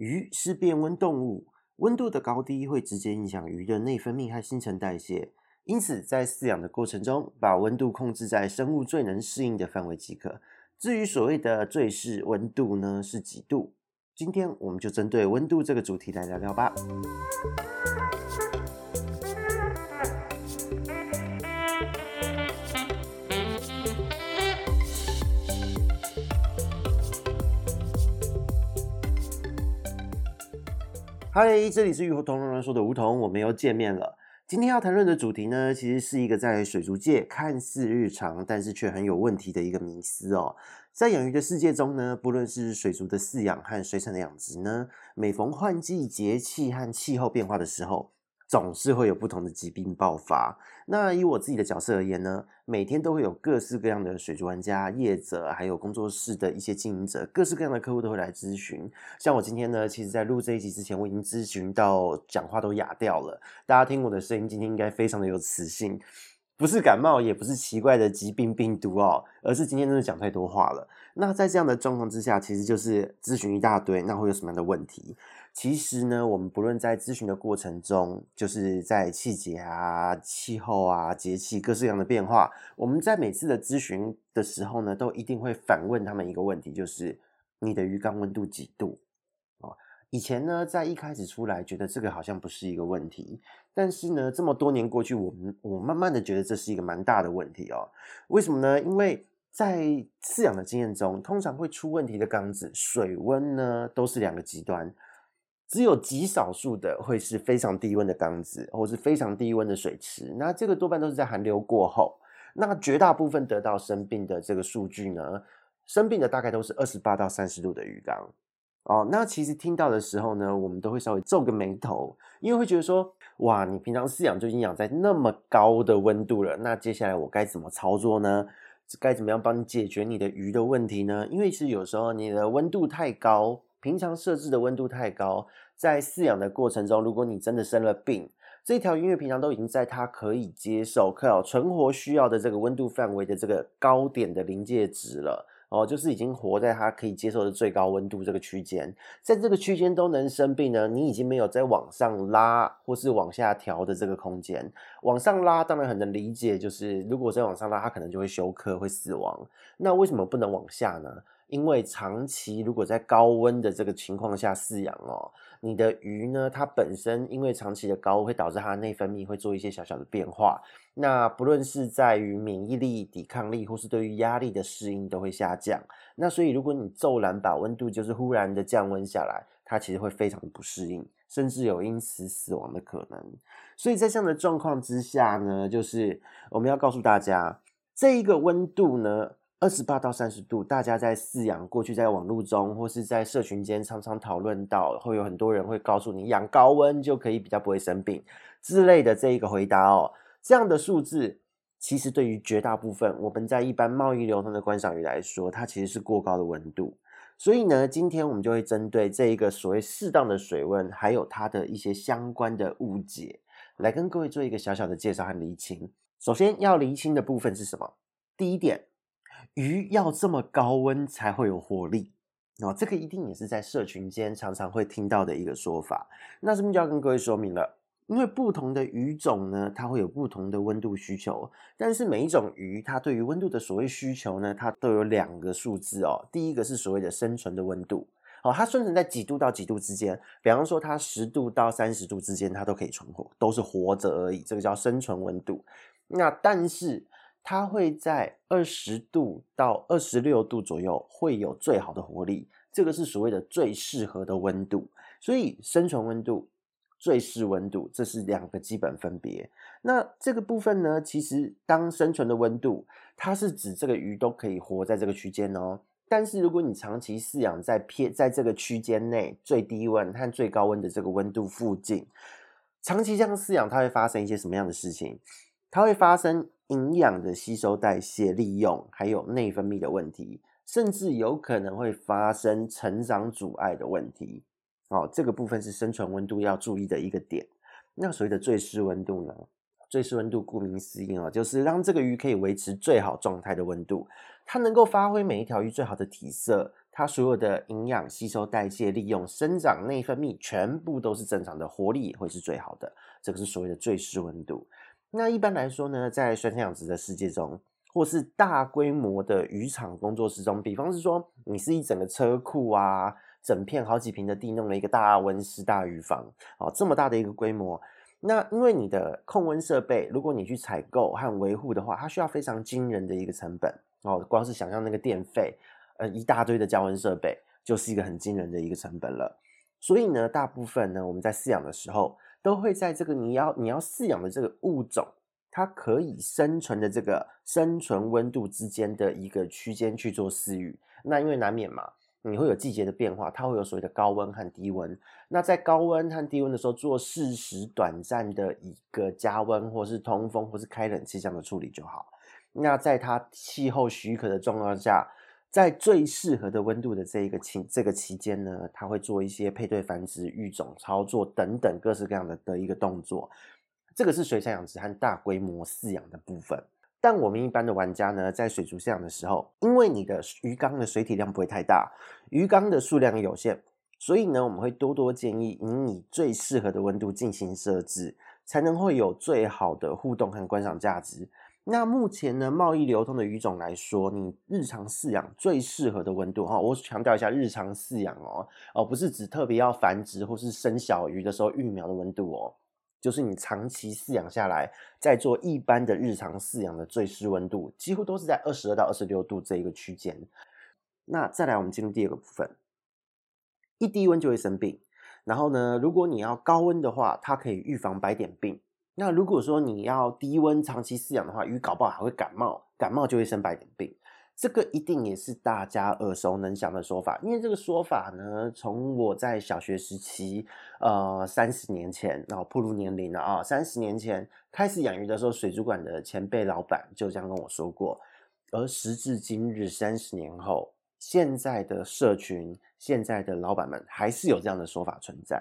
鱼是变温动物，温度的高低会直接影响鱼的内分泌和新陈代谢。因此，在饲养的过程中，把温度控制在生物最能适应的范围即可。至于所谓的最适温度呢，是几度？今天我们就针对温度这个主题来聊聊吧。嗨，这里是鱼活通乱乱说的梧桐，我们又见面了。今天要谈论的主题呢，其实是一个在水族界看似日常，但是却很有问题的一个迷思哦。在养鱼的世界中呢，不论是水族的饲养和水产的养殖呢，每逢换季、节气和气候变化的时候，总是会有不同的疾病爆发。那以我自己的角色而言呢，每天都会有各式各样的水族玩家、业者，还有工作室的一些经营者，各式各样的客户都会来咨询。像我今天呢，其实在录这一集之前，我已经咨询到讲话都哑掉了。大家听我的声音，今天应该非常的有磁性，不是感冒，也不是奇怪的疾病病毒哦，而是今天真的讲太多话了。那在这样的状况之下，其实就是咨询一大堆，那会有什么样的问题？其实呢，我们不论在咨询的过程中，就是在季节啊、气候啊、节气各式各样的变化，我们在每次的咨询的时候呢，都一定会反问他们一个问题，就是你的鱼缸温度几度？哦，以前呢，在一开始出来觉得这个好像不是一个问题，但是呢，这么多年过去，我们我慢慢的觉得这是一个蛮大的问题哦。为什么呢？因为在饲养的经验中，通常会出问题的缸子水温呢，都是两个极端。只有极少数的会是非常低温的缸子，或是非常低温的水池。那这个多半都是在寒流过后。那绝大部分得到生病的这个数据呢，生病的大概都是二十八到三十度的鱼缸。哦，那其实听到的时候呢，我们都会稍微皱个眉头，因为会觉得说，哇，你平常饲养就已经养在那么高的温度了，那接下来我该怎么操作呢？该怎么样帮你解决你的鱼的问题呢？因为是有时候你的温度太高。平常设置的温度太高，在饲养的过程中，如果你真的生了病，这条鱼因为平常都已经在它可以接受、可存活需要的这个温度范围的这个高点的临界值了，哦，就是已经活在它可以接受的最高温度这个区间，在这个区间都能生病呢，你已经没有再往上拉或是往下调的这个空间。往上拉当然很能理解，就是如果再往上拉，它可能就会休克、会死亡。那为什么不能往下呢？因为长期如果在高温的这个情况下饲养哦，你的鱼呢，它本身因为长期的高温会导致它的内分泌会做一些小小的变化。那不论是在于免疫力、抵抗力，或是对于压力的适应都会下降。那所以如果你骤然把温度就是忽然的降温下来，它其实会非常的不适应，甚至有因此死亡的可能。所以在这样的状况之下呢，就是我们要告诉大家，这一个温度呢。二十八到三十度，大家在饲养过去，在网络中或是在社群间常常讨论到，会有很多人会告诉你养高温就可以比较不会生病之类的这一个回答哦。这样的数字其实对于绝大部分我们在一般贸易流通的观赏鱼来说，它其实是过高的温度。所以呢，今天我们就会针对这一个所谓适当的水温，还有它的一些相关的误解，来跟各位做一个小小的介绍和厘清。首先要厘清的部分是什么？第一点。鱼要这么高温才会有活力哦，这个一定也是在社群间常常会听到的一个说法。那这边就要跟各位说明了，因为不同的鱼种呢，它会有不同的温度需求。但是每一种鱼，它对于温度的所谓需求呢，它都有两个数字哦。第一个是所谓的生存的温度哦，它生存在几度到几度之间，比方说它十度到三十度之间，它都可以存活，都是活着而已，这个叫生存温度。那但是它会在二十度到二十六度左右会有最好的活力，这个是所谓的最适合的温度。所以生存温度、最适温度，这是两个基本分别。那这个部分呢，其实当生存的温度，它是指这个鱼都可以活在这个区间哦。但是如果你长期饲养在偏在这个区间内最低温和最高温的这个温度附近，长期这样饲养，它会发生一些什么样的事情？它会发生。营养的吸收、代谢、利用，还有内分泌的问题，甚至有可能会发生成长阻碍的问题。哦，这个部分是生存温度要注意的一个点。那所谓的最适温度呢？最适温度顾名思义啊，就是让这个鱼可以维持最好状态的温度，它能够发挥每一条鱼最好的体色、它所有的营养吸收、代谢、利用、生长、内分泌，全部都是正常的，活力也会是最好的。这个是所谓的最适温度。那一般来说呢，在水产养殖的世界中，或是大规模的渔场工作室中，比方是说，你是一整个车库啊，整片好几坪的地弄了一个大温室、大鱼房，哦，这么大的一个规模。那因为你的控温设备，如果你去采购和维护的话，它需要非常惊人的一个成本哦。光是想象那个电费，呃，一大堆的降温设备，就是一个很惊人的一个成本了。所以呢，大部分呢，我们在饲养的时候，都会在这个你要你要饲养的这个物种，它可以生存的这个生存温度之间的一个区间去做饲育。那因为难免嘛。你会有季节的变化，它会有所谓的高温和低温。那在高温和低温的时候，做适时短暂的一个加温，或是通风，或是开冷气这样的处理就好。那在它气候许可的状况下，在最适合的温度的这一个期这个期间呢，它会做一些配对繁殖、育种操作等等各式各样的的一个动作。这个是水产养殖和大规模饲养的部分。但我们一般的玩家呢，在水族饲养的时候，因为你的鱼缸的水体量不会太大，鱼缸的数量有限，所以呢，我们会多多建议你以最适合的温度进行设置，才能会有最好的互动和观赏价值。那目前呢，贸易流通的鱼种来说，你日常饲养最适合的温度哈，我强调一下，日常饲养哦，哦，不是指特别要繁殖或是生小鱼的时候育苗的温度哦。就是你长期饲养下来，在做一般的日常饲养的最适温度，几乎都是在二十二到二十六度这一个区间。那再来，我们进入第二个部分，一低温就会生病。然后呢，如果你要高温的话，它可以预防白点病。那如果说你要低温长期饲养的话，鱼搞不好还会感冒，感冒就会生白点病。这个一定也是大家耳熟能详的说法，因为这个说法呢，从我在小学时期，呃，三十年前，然后步入年龄了啊，三十年前开始养鱼的时候，水族馆的前辈老板就这样跟我说过。而时至今日，三十年后，现在的社群，现在的老板们还是有这样的说法存在，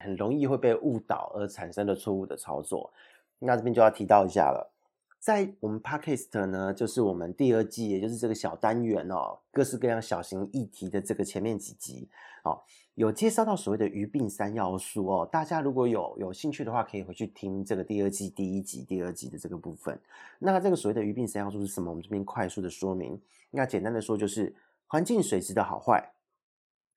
很容易会被误导而产生了错误的操作。那这边就要提到一下了。在我们 Podcast 呢，就是我们第二季，也就是这个小单元哦，各式各样小型议题的这个前面几集哦，有介绍到所谓的鱼病三要素哦。大家如果有有兴趣的话，可以回去听这个第二季第一集、第二集的这个部分。那这个所谓的鱼病三要素是什么？我们这边快速的说明。那简单的说，就是环境水质的好坏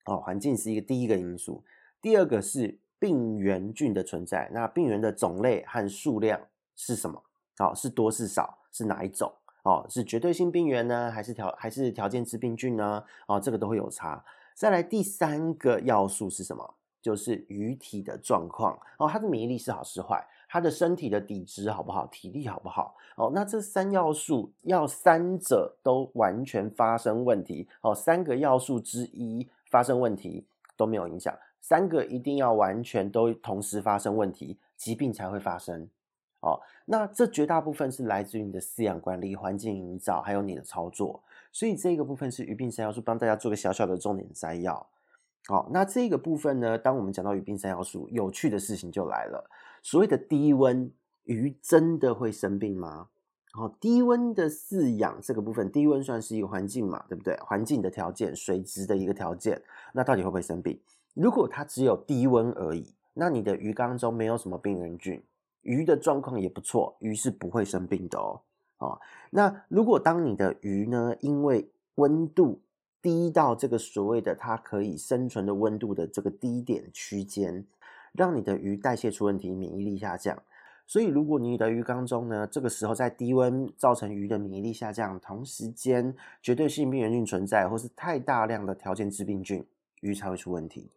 哦，环境是一个第一个因素。第二个是病原菌的存在，那病原的种类和数量是什么？哦，是多是少，是哪一种？哦，是绝对性病原呢，还是条还是条件致病菌呢？哦，这个都会有差。再来第三个要素是什么？就是鱼体的状况哦，它的免疫力是好是坏，它的身体的底质好不好，体力好不好？哦，那这三要素要三者都完全发生问题哦，三个要素之一发生问题都没有影响，三个一定要完全都同时发生问题，疾病才会发生。哦，那这绝大部分是来自于你的饲养管理、环境营造，还有你的操作。所以这个部分是鱼病三要素，帮大家做个小小的重点摘要。好，那这个部分呢，当我们讲到鱼病三要素，有趣的事情就来了。所谓的低温，鱼真的会生病吗？哦，低温的饲养这个部分，低温算是一个环境嘛，对不对？环境的条件、水质的一个条件，那到底会不会生病？如果它只有低温而已，那你的鱼缸中没有什么病原菌。鱼的状况也不错，鱼是不会生病的哦。哦，那如果当你的鱼呢，因为温度低到这个所谓的它可以生存的温度的这个低点区间，让你的鱼代谢出问题，免疫力下降。所以，如果你的鱼缸中呢，这个时候在低温造成鱼的免疫力下降，同时间绝对性病原菌存在，或是太大量的条件致病菌，鱼才会出问题。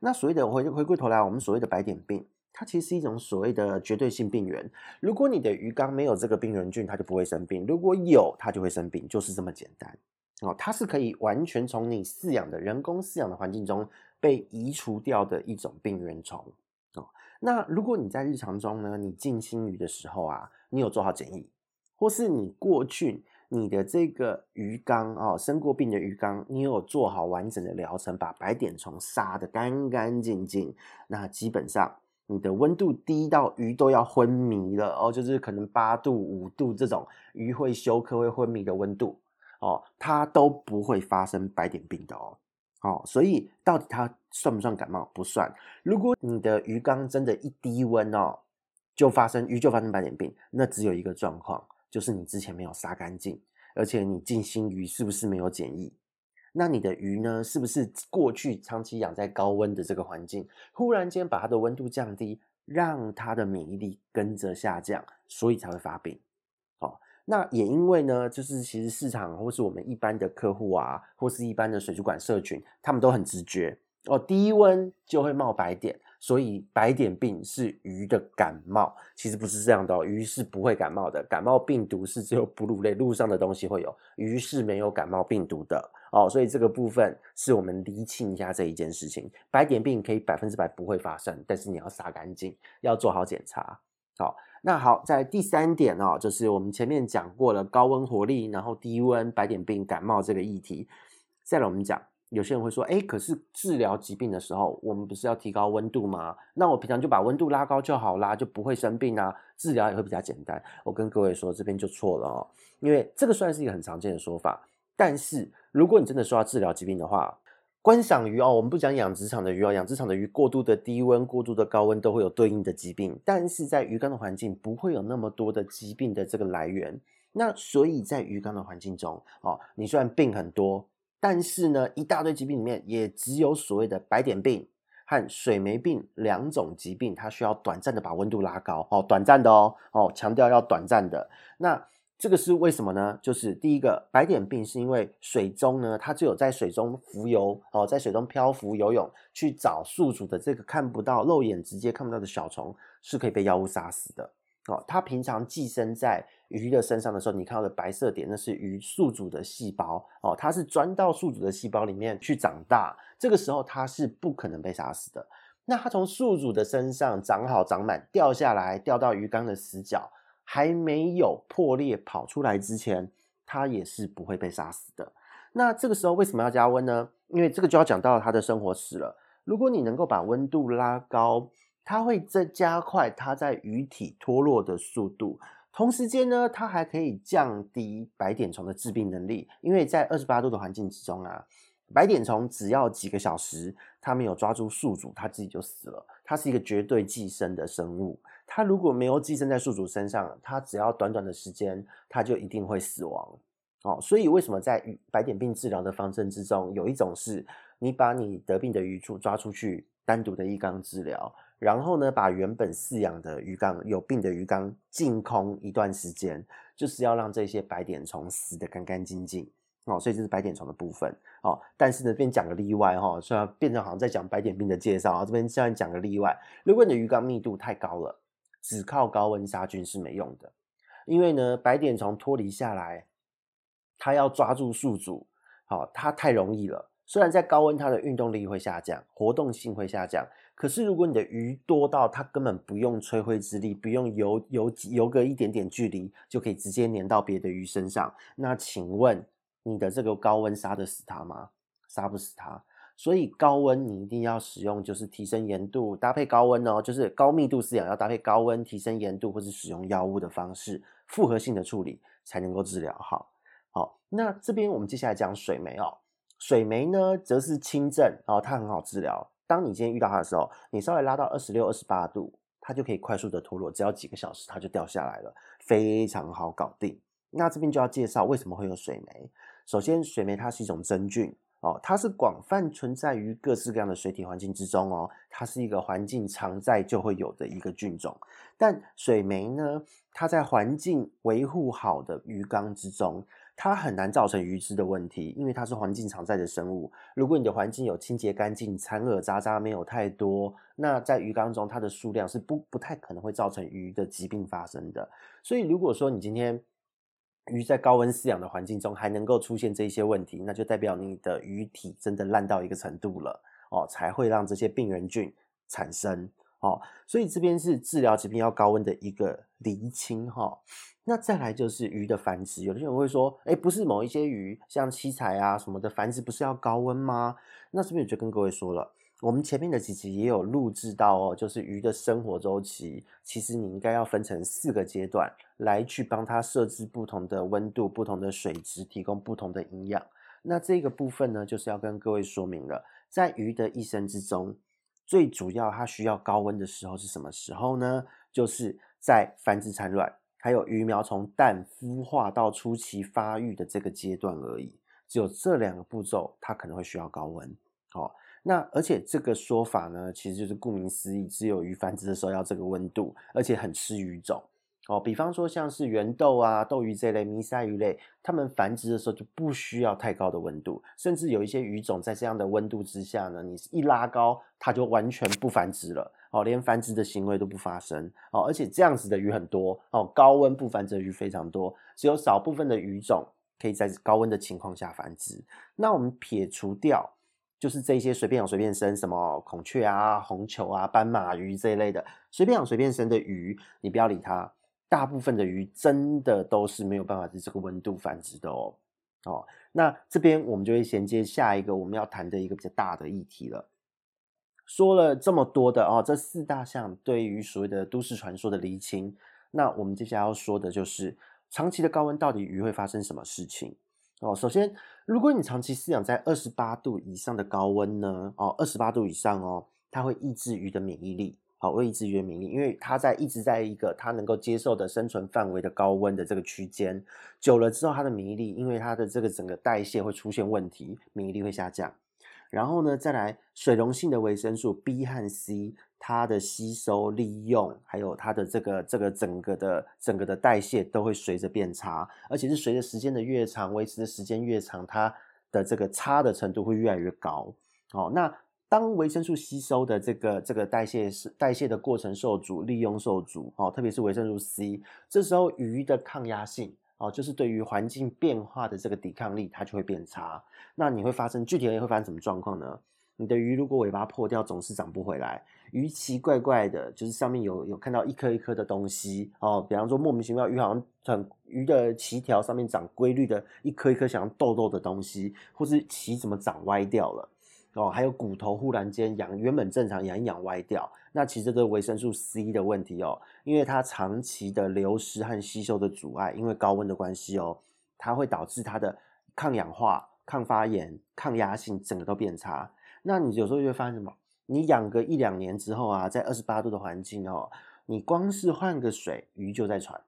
那所谓的回回过头来，我们所谓的白点病。它其实是一种所谓的绝对性病原。如果你的鱼缸没有这个病原菌，它就不会生病；如果有，它就会生病，就是这么简单。哦，它是可以完全从你饲养的人工饲养的环境中被移除掉的一种病原虫。哦，那如果你在日常中呢，你进新鱼的时候啊，你有做好检疫，或是你过去你的这个鱼缸哦，生过病的鱼缸，你有做好完整的疗程，把白点虫杀得干干净净，那基本上。你的温度低到鱼都要昏迷了哦，就是可能八度、五度这种鱼会休克、会昏迷的温度哦，它都不会发生白点病的哦。哦，所以到底它算不算感冒？不算。如果你的鱼缸真的一低温哦，就发生鱼就发生白点病，那只有一个状况，就是你之前没有杀干净，而且你进新鱼是不是没有检疫？那你的鱼呢，是不是过去长期养在高温的这个环境，忽然间把它的温度降低，让它的免疫力跟着下降，所以才会发病？那也因为呢，就是其实市场或是我们一般的客户啊，或是一般的水族馆社群，他们都很直觉哦，低温就会冒白点。所以白点病是鱼的感冒，其实不是这样的哦，鱼是不会感冒的。感冒病毒是只有哺乳类陆上的东西会有，鱼是没有感冒病毒的哦。所以这个部分是我们厘清一下这一件事情。白点病可以百分之百不会发生，但是你要杀干净，要做好检查。好，那好，在第三点哦，就是我们前面讲过了高温活力，然后低温白点病感冒这个议题，再来我们讲。有些人会说，哎，可是治疗疾病的时候，我们不是要提高温度吗？那我平常就把温度拉高就好啦，就不会生病啊，治疗也会比较简单。我跟各位说，这边就错了哦，因为这个算是一个很常见的说法。但是如果你真的说要治疗疾病的话，观赏鱼哦，我们不讲养殖场的鱼哦，养殖场的鱼过度的低温、过度的高温都会有对应的疾病，但是在鱼缸的环境不会有那么多的疾病的这个来源。那所以在鱼缸的环境中哦，你虽然病很多。但是呢，一大堆疾病里面，也只有所谓的白点病和水霉病两种疾病，它需要短暂的把温度拉高哦，短暂的哦哦，强调要短暂的。那这个是为什么呢？就是第一个，白点病是因为水中呢，它只有在水中浮游哦，在水中漂浮游泳去找宿主的这个看不到、肉眼直接看不到的小虫，是可以被药物杀死的哦。它平常寄生在。鱼的身上的时候，你看到的白色点，那是鱼宿主的细胞哦，它是钻到宿主的细胞里面去长大。这个时候它是不可能被杀死的。那它从宿主的身上长好长满，掉下来掉到鱼缸的死角，还没有破裂跑出来之前，它也是不会被杀死的。那这个时候为什么要加温呢？因为这个就要讲到它的生活史了。如果你能够把温度拉高，它会再加快它在鱼体脱落的速度。同时间呢，它还可以降低白点虫的致病能力，因为在二十八度的环境之中啊，白点虫只要几个小时，它没有抓住宿主，它自己就死了。它是一个绝对寄生的生物，它如果没有寄生在宿主身上，它只要短短的时间，它就一定会死亡。哦，所以为什么在白点病治疗的方针之中，有一种是你把你得病的鱼处抓出去，单独的一缸治疗。然后呢，把原本饲养的鱼缸有病的鱼缸净空一段时间，就是要让这些白点虫死得干干净净哦。所以这是白点虫的部分哦。但是呢，这边讲个例外哈，虽然变成好像在讲白点病的介绍啊，这边现在讲个例外。如果你的鱼缸密度太高了，只靠高温杀菌是没用的，因为呢，白点虫脱离下来，它要抓住宿主，好，它太容易了。虽然在高温，它的运动力会下降，活动性会下降。可是，如果你的鱼多到它根本不用吹灰之力，不用游游游个一点点距离，就可以直接粘到别的鱼身上，那请问你的这个高温杀得死它吗？杀不死它。所以高温你一定要使用，就是提升盐度搭配高温哦，就是高密度饲养要搭配高温提升盐度，或是使用药物的方式，复合性的处理才能够治疗好。好，那这边我们接下来讲水霉哦，水霉呢则是轻症哦，它很好治疗。当你今天遇到它的时候，你稍微拉到二十六、二十八度，它就可以快速的脱落，只要几个小时它就掉下来了，非常好搞定。那这边就要介绍为什么会有水霉。首先，水霉它是一种真菌哦，它是广泛存在于各式各样的水体环境之中哦，它是一个环境常在就会有的一个菌种。但水霉呢，它在环境维护好的鱼缸之中。它很难造成鱼只的问题，因为它是环境常在的生物。如果你的环境有清洁干净、残饵渣渣没有太多，那在鱼缸中它的数量是不不太可能会造成鱼的疾病发生的。所以，如果说你今天鱼在高温饲养的环境中还能够出现这一些问题，那就代表你的鱼体真的烂到一个程度了哦，才会让这些病原菌产生哦。所以这边是治疗疾病要高温的一个厘清哈。那再来就是鱼的繁殖，有的人会说，哎，不是某一些鱼，像七彩啊什么的繁殖，不是要高温吗？那这边我就跟各位说了，我们前面的几集也有录制到哦，就是鱼的生活周期，其实你应该要分成四个阶段来去帮它设置不同的温度、不同的水质，提供不同的营养。那这个部分呢，就是要跟各位说明了，在鱼的一生之中，最主要它需要高温的时候是什么时候呢？就是在繁殖产卵，还有鱼苗从蛋孵化到初期发育的这个阶段而已。只有这两个步骤，它可能会需要高温。哦，那而且这个说法呢，其实就是顾名思义，只有鱼繁殖的时候要这个温度，而且很吃鱼种。哦，比方说像是圆豆啊、斗鱼这类迷鳃鱼类，它们繁殖的时候就不需要太高的温度，甚至有一些鱼种在这样的温度之下呢，你一拉高，它就完全不繁殖了，哦，连繁殖的行为都不发生，哦，而且这样子的鱼很多，哦，高温不繁殖的鱼非常多，只有少部分的鱼种可以在高温的情况下繁殖。那我们撇除掉，就是这些随便养随便生，什么孔雀啊、红球啊、斑马鱼这一类的，随便养随便生的鱼，你不要理它。大部分的鱼真的都是没有办法在这个温度繁殖的哦。哦，那这边我们就会衔接下一个我们要谈的一个比较大的议题了。说了这么多的哦，这四大项对于所谓的都市传说的厘清，那我们接下来要说的就是长期的高温到底鱼会发生什么事情哦。首先，如果你长期饲养在二十八度以上的高温呢，哦，二十八度以上哦，它会抑制鱼的免疫力。好，会抑制鱼的免疫力，因为它在一直在一个它能够接受的生存范围的高温的这个区间，久了之后，它的免疫力，因为它的这个整个代谢会出现问题，免疫力会下降。然后呢，再来水溶性的维生素 B 和 C，它的吸收利用，还有它的这个这个整个的整个的代谢都会随着变差，而且是随着时间的越长，维持的时间越长，它的这个差的程度会越来越高。哦，那。当维生素吸收的这个这个代谢是代谢的过程受阻，利用受阻哦，特别是维生素 C，这时候鱼的抗压性哦，就是对于环境变化的这个抵抗力，它就会变差。那你会发生具体而言会发生什么状况呢？你的鱼如果尾巴破掉，总是长不回来，鱼奇怪怪的，就是上面有有看到一颗一颗的东西哦，比方说莫名其妙鱼好像很鱼的鳍条上面长规律的一颗一颗像痘痘的东西，或是鳍怎么长歪掉了。哦，还有骨头忽然间养原本正常养一养歪掉，那其实这是维生素 C 的问题哦，因为它长期的流失和吸收的阻碍，因为高温的关系哦，它会导致它的抗氧化、抗发炎、抗压性整个都变差。那你有时候就会发现什么？你养个一两年之后啊，在二十八度的环境哦，你光是换个水，鱼就在喘。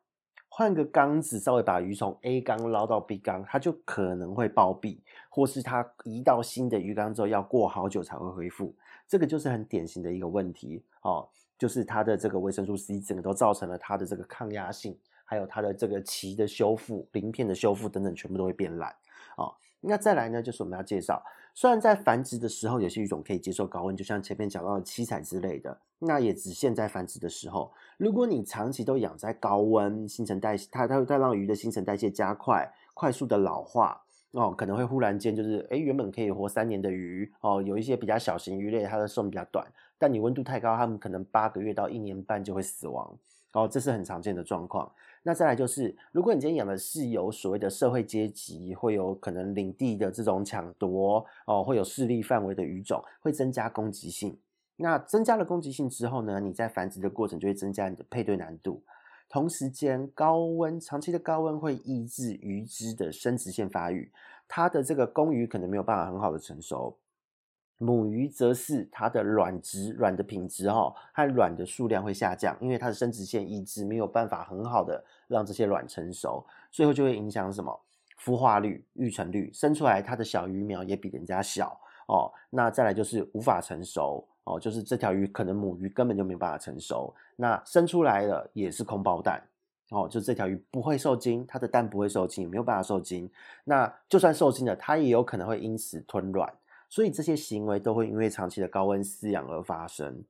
换个缸子，稍微把鱼从 A 缸捞到 B 缸，它就可能会暴毙，或是它移到新的鱼缸之后要过好久才会恢复。这个就是很典型的一个问题哦，就是它的这个维生素 C 整个都造成了它的这个抗压性，还有它的这个鳍的修复、鳞片的修复等等，全部都会变烂哦。那再来呢，就是我们要介绍，虽然在繁殖的时候，有些鱼种可以接受高温，就像前面讲到的七彩之类的，那也只限在繁殖的时候。如果你长期都养在高温，新陈代谢它它会它让鱼的新陈代谢加快，快速的老化哦，可能会忽然间就是，诶，原本可以活三年的鱼哦，有一些比较小型鱼类，它的寿命比较短，但你温度太高，它们可能八个月到一年半就会死亡哦，这是很常见的状况。那再来就是，如果你今天养的是有所谓的社会阶级，会有可能领地的这种抢夺哦，会有势力范围的鱼种，会增加攻击性。那增加了攻击性之后呢，你在繁殖的过程就会增加你的配对难度。同时间，高温长期的高温会抑制鱼只的生殖腺发育，它的这个公鱼可能没有办法很好的成熟。母鱼则是它的卵质、卵的品质哈，和卵的数量会下降，因为它的生殖腺抑制没有办法很好的让这些卵成熟，最后就会影响什么？孵化率、育成率，生出来它的小鱼苗也比人家小哦。那再来就是无法成熟哦，就是这条鱼可能母鱼根本就没办法成熟，那生出来了也是空包蛋哦，就这条鱼不会受精，它的蛋不会受精，没有办法受精。那就算受精了，它也有可能会因此吞卵。所以这些行为都会因为长期的高温饲养而发生。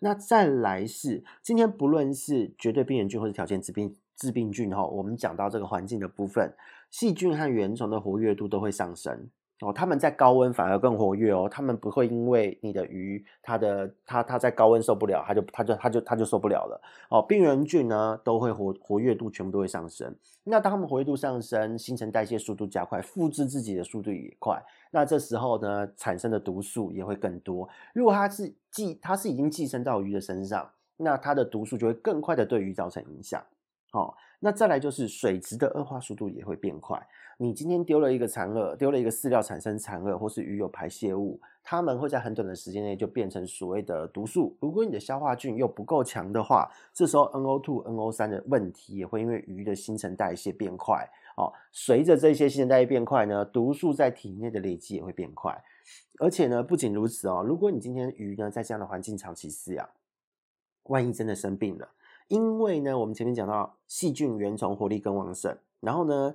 那再来是今天不论是绝对病原菌或是条件致病致病菌哈，我们讲到这个环境的部分，细菌和原虫的活跃度都会上升。哦，他们在高温反而更活跃哦，他们不会因为你的鱼，它的它它在高温受不了，它就它就它就它就受不了了。哦，病原菌呢都会活活跃度全部都会上升。那当它们活跃度上升，新陈代谢速度加快，复制自己的速度也快。那这时候呢，产生的毒素也会更多。如果它是寄它是已经寄生到鱼的身上，那它的毒素就会更快的对鱼造成影响。哦，那再来就是水质的恶化速度也会变快。你今天丢了一个残饵，丢了一个饲料产生残饵，或是鱼有排泄物，它们会在很短的时间内就变成所谓的毒素。如果你的消化菌又不够强的话，这时候 NO2、NO3 的问题也会因为鱼的新陈代谢变快哦。随着这些新陈代谢变快呢，毒素在体内的累积也会变快。而且呢，不仅如此哦，如果你今天鱼呢在这样的环境长期饲养，万一真的生病了，因为呢我们前面讲到细菌、原虫活力更旺盛，然后呢。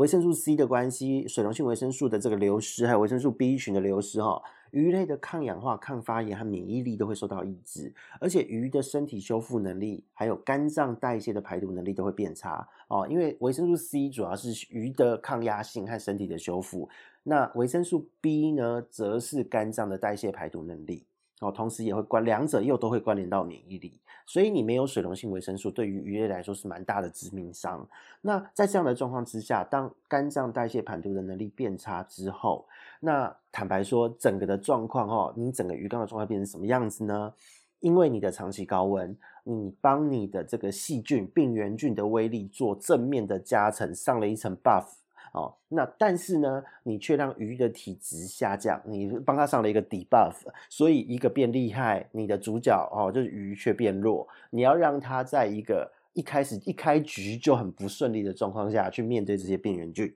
维生素 C 的关系，水溶性维生素的这个流失，还有维生素 B 群的流失，哈，鱼类的抗氧化、抗发炎和免疫力都会受到抑制，而且鱼的身体修复能力，还有肝脏代谢的排毒能力都会变差哦。因为维生素 C 主要是鱼的抗压性和身体的修复，那维生素 B 呢，则是肝脏的代谢排毒能力。哦，同时也会关，两者又都会关联到免疫力，所以你没有水溶性维生素，对于鱼类来说是蛮大的致命伤。那在这样的状况之下，当肝脏代谢排毒的能力变差之后，那坦白说，整个的状况哦，你整个鱼缸的状况变成什么样子呢？因为你的长期高温，你帮你的这个细菌、病原菌的威力做正面的加成，上了一层 buff。哦，那但是呢，你却让鱼的体质下降，你帮它上了一个 debuff，所以一个变厉害，你的主角哦就是鱼却变弱。你要让它在一个一开始一开局就很不顺利的状况下去面对这些病原菌，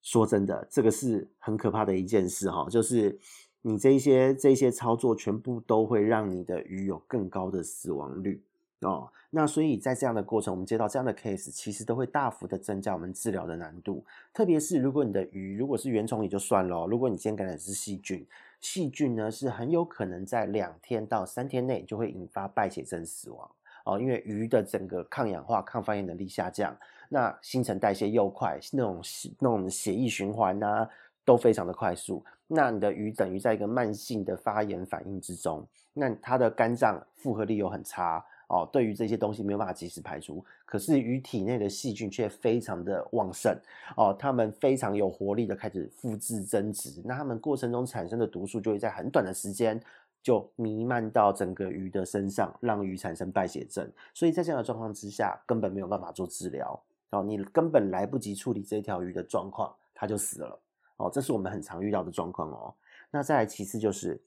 说真的，这个是很可怕的一件事哈，就是你这一些这一些操作全部都会让你的鱼有更高的死亡率。哦，那所以在这样的过程，我们接到这样的 case，其实都会大幅的增加我们治疗的难度。特别是如果你的鱼如果是原虫也就算了，如果你今天感染的是细菌，细菌呢是很有可能在两天到三天内就会引发败血症死亡哦，因为鱼的整个抗氧化、抗发炎能力下降，那新陈代谢又快，那种那种血液循环啊都非常的快速，那你的鱼等于在一个慢性的发炎反应之中，那它的肝脏负荷力又很差。哦，对于这些东西没有办法及时排除，可是鱼体内的细菌却非常的旺盛哦，它们非常有活力的开始复制增殖，那它们过程中产生的毒素就会在很短的时间就弥漫到整个鱼的身上，让鱼产生败血症。所以在这样的状况之下，根本没有办法做治疗哦，你根本来不及处理这条鱼的状况，它就死了哦，这是我们很常遇到的状况哦。那再来其次就是。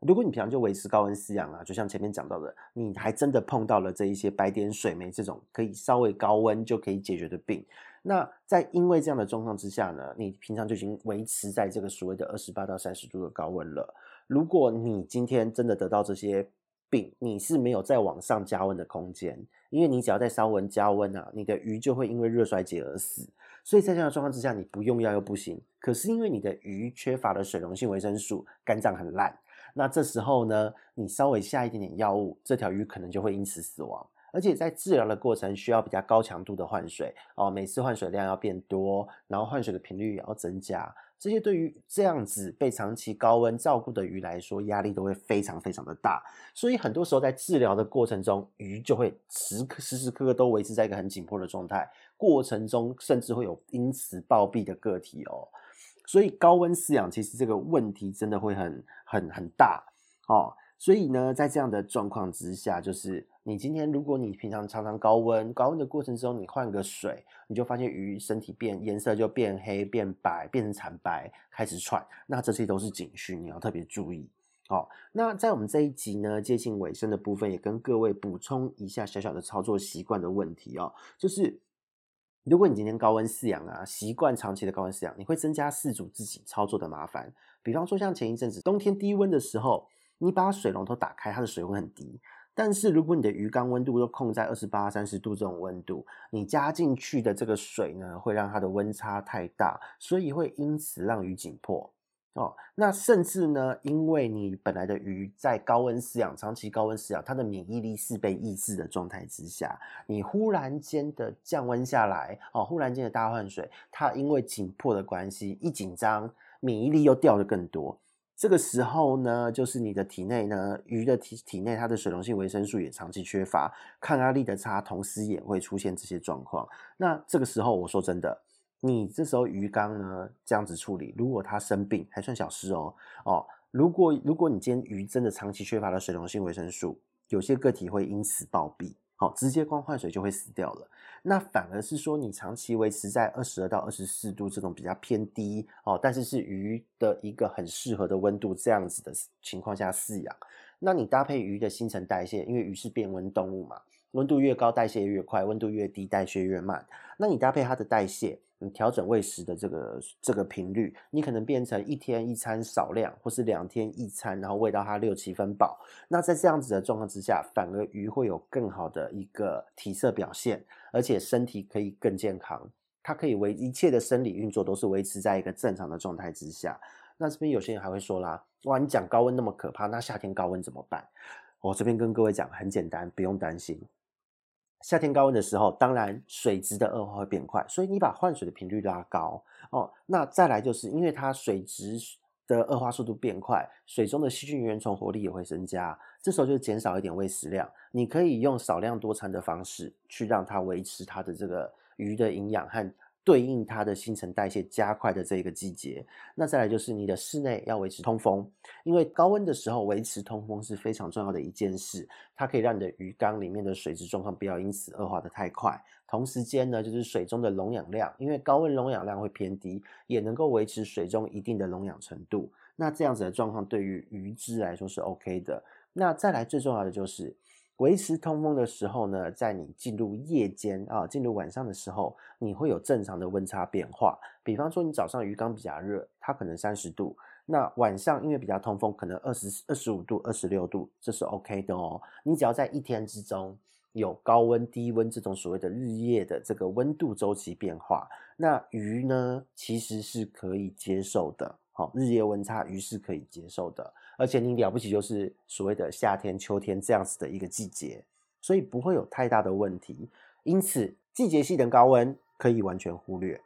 如果你平常就维持高温饲养啊，就像前面讲到的，你还真的碰到了这一些白点水霉这种可以稍微高温就可以解决的病，那在因为这样的状况之下呢，你平常就已经维持在这个所谓的二十八到三十度的高温了。如果你今天真的得到这些病，你是没有再往上加温的空间，因为你只要再稍微加温啊，你的鱼就会因为热衰竭而死。所以在这样的状况之下，你不用药又不行，可是因为你的鱼缺乏了水溶性维生素，肝脏很烂。那这时候呢，你稍微下一点点药物，这条鱼可能就会因此死亡。而且在治疗的过程需要比较高强度的换水哦，每次换水量要变多，然后换水的频率也要增加。这些对于这样子被长期高温照顾的鱼来说，压力都会非常非常的大。所以很多时候在治疗的过程中，鱼就会时刻时时刻刻都维持在一个很紧迫的状态，过程中甚至会有因此暴毙的个体哦。所以高温饲养其实这个问题真的会很很很大哦。所以呢，在这样的状况之下，就是你今天如果你平常常常高温，高温的过程中你换个水，你就发现鱼身体变颜色就变黑、变白、变成惨白，开始喘，那这些都是警讯，你要特别注意哦。那在我们这一集呢，接近尾声的部分，也跟各位补充一下小小的操作习惯的问题哦，就是。如果你今天高温饲养啊，习惯长期的高温饲养，你会增加饲主自己操作的麻烦。比方说，像前一阵子冬天低温的时候，你把水龙头打开，它的水温很低。但是如果你的鱼缸温度都控在二十八、三十度这种温度，你加进去的这个水呢，会让它的温差太大，所以会因此让鱼紧迫。哦，那甚至呢，因为你本来的鱼在高温饲养，长期高温饲养，它的免疫力是被抑制的状态之下，你忽然间的降温下来，哦，忽然间的大换水，它因为紧迫的关系，一紧张，免疫力又掉的更多。这个时候呢，就是你的体内呢，鱼的体体内它的水溶性维生素也长期缺乏，抗压力的差，同时也会出现这些状况。那这个时候，我说真的。你这时候鱼缸呢，这样子处理，如果它生病还算小事哦哦。如果如果你今天鱼真的长期缺乏了水溶性维生素，有些个体会因此暴毙好，直接光换水就会死掉了。那反而是说，你长期维持在二十二到二十四度这种比较偏低哦，但是是鱼的一个很适合的温度这样子的情况下饲养，那你搭配鱼的新陈代谢，因为鱼是变温动物嘛，温度越高代谢越快，温度越低代谢越慢。那你搭配它的代谢，你调整喂食的这个这个频率，你可能变成一天一餐少量，或是两天一餐，然后喂到它六七分饱。那在这样子的状况之下，反而鱼会有更好的一个体色表现，而且身体可以更健康。它可以维一切的生理运作都是维持在一个正常的状态之下。那这边有些人还会说啦，哇，你讲高温那么可怕，那夏天高温怎么办？我这边跟各位讲，很简单，不用担心。夏天高温的时候，当然水质的恶化会变快，所以你把换水的频率拉高哦。那再来就是因为它水质的恶化速度变快，水中的细菌原虫活力也会增加，这时候就减少一点喂食量，你可以用少量多餐的方式去让它维持它的这个鱼的营养和。对应它的新陈代谢加快的这个季节，那再来就是你的室内要维持通风，因为高温的时候维持通风是非常重要的一件事，它可以让你的鱼缸里面的水质状况不要因此恶化得太快。同时间呢，就是水中的溶氧量，因为高温溶氧量会偏低，也能够维持水中一定的溶氧程度。那这样子的状况对于鱼只来说是 OK 的。那再来最重要的就是。维持通风的时候呢，在你进入夜间啊，进入晚上的时候，你会有正常的温差变化。比方说，你早上鱼缸比较热，它可能三十度，那晚上因为比较通风，可能二十二十五度、二十六度，这是 OK 的哦。你只要在一天之中有高温、低温这种所谓的日夜的这个温度周期变化，那鱼呢其实是可以接受的。好，日夜温差鱼是可以接受的。而且你了不起，就是所谓的夏天、秋天这样子的一个季节，所以不会有太大的问题。因此，季节性的高温可以完全忽略。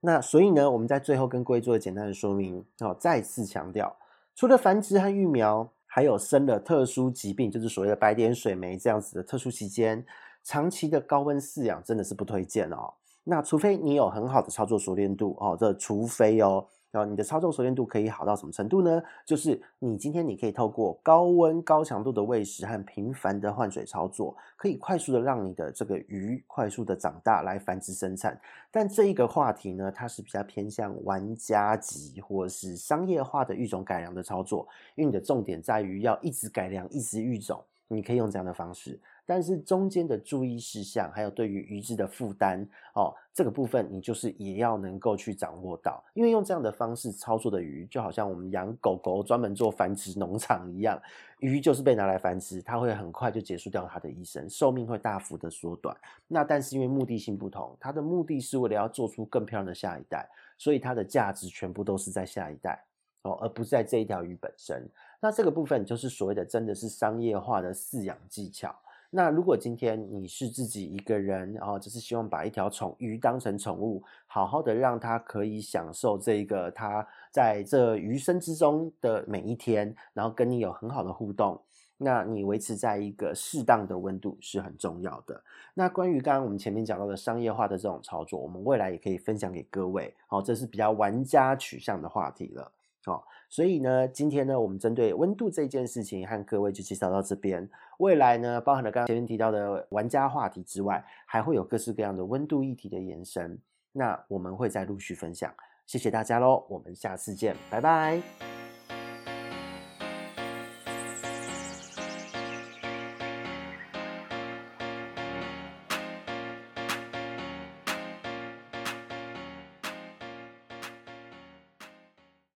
那所以呢，我们在最后跟各位做简单的说明。哦，再次强调，除了繁殖和育苗，还有生了特殊疾病，就是所谓的白点水霉这样子的特殊期间，长期的高温饲养真的是不推荐哦。那除非你有很好的操作熟练度哦，这除非哦。然后你的操作熟练度可以好到什么程度呢？就是你今天你可以透过高温高强度的喂食和频繁的换水操作，可以快速的让你的这个鱼快速的长大来繁殖生产。但这一个话题呢，它是比较偏向玩家级或是商业化的育种改良的操作，因为你的重点在于要一直改良、一直育种，你可以用这样的方式。但是中间的注意事项，还有对于鱼质的负担哦，这个部分你就是也要能够去掌握到，因为用这样的方式操作的鱼，就好像我们养狗狗专门做繁殖农场一样，鱼就是被拿来繁殖，它会很快就结束掉它的一生，寿命会大幅的缩短。那但是因为目的性不同，它的目的是为了要做出更漂亮的下一代，所以它的价值全部都是在下一代哦，而不是在这一条鱼本身。那这个部分就是所谓的真的是商业化的饲养技巧。那如果今天你是自己一个人，然后只是希望把一条宠鱼当成宠物，好好的让它可以享受这个它在这余生之中的每一天，然后跟你有很好的互动，那你维持在一个适当的温度是很重要的。那关于刚刚我们前面讲到的商业化的这种操作，我们未来也可以分享给各位，好，这是比较玩家取向的话题了。哦，所以呢，今天呢，我们针对温度这件事情，和各位就介绍到这边。未来呢，包含了刚刚前面提到的玩家话题之外，还会有各式各样的温度议题的延伸。那我们会再陆续分享。谢谢大家喽，我们下次见，拜拜。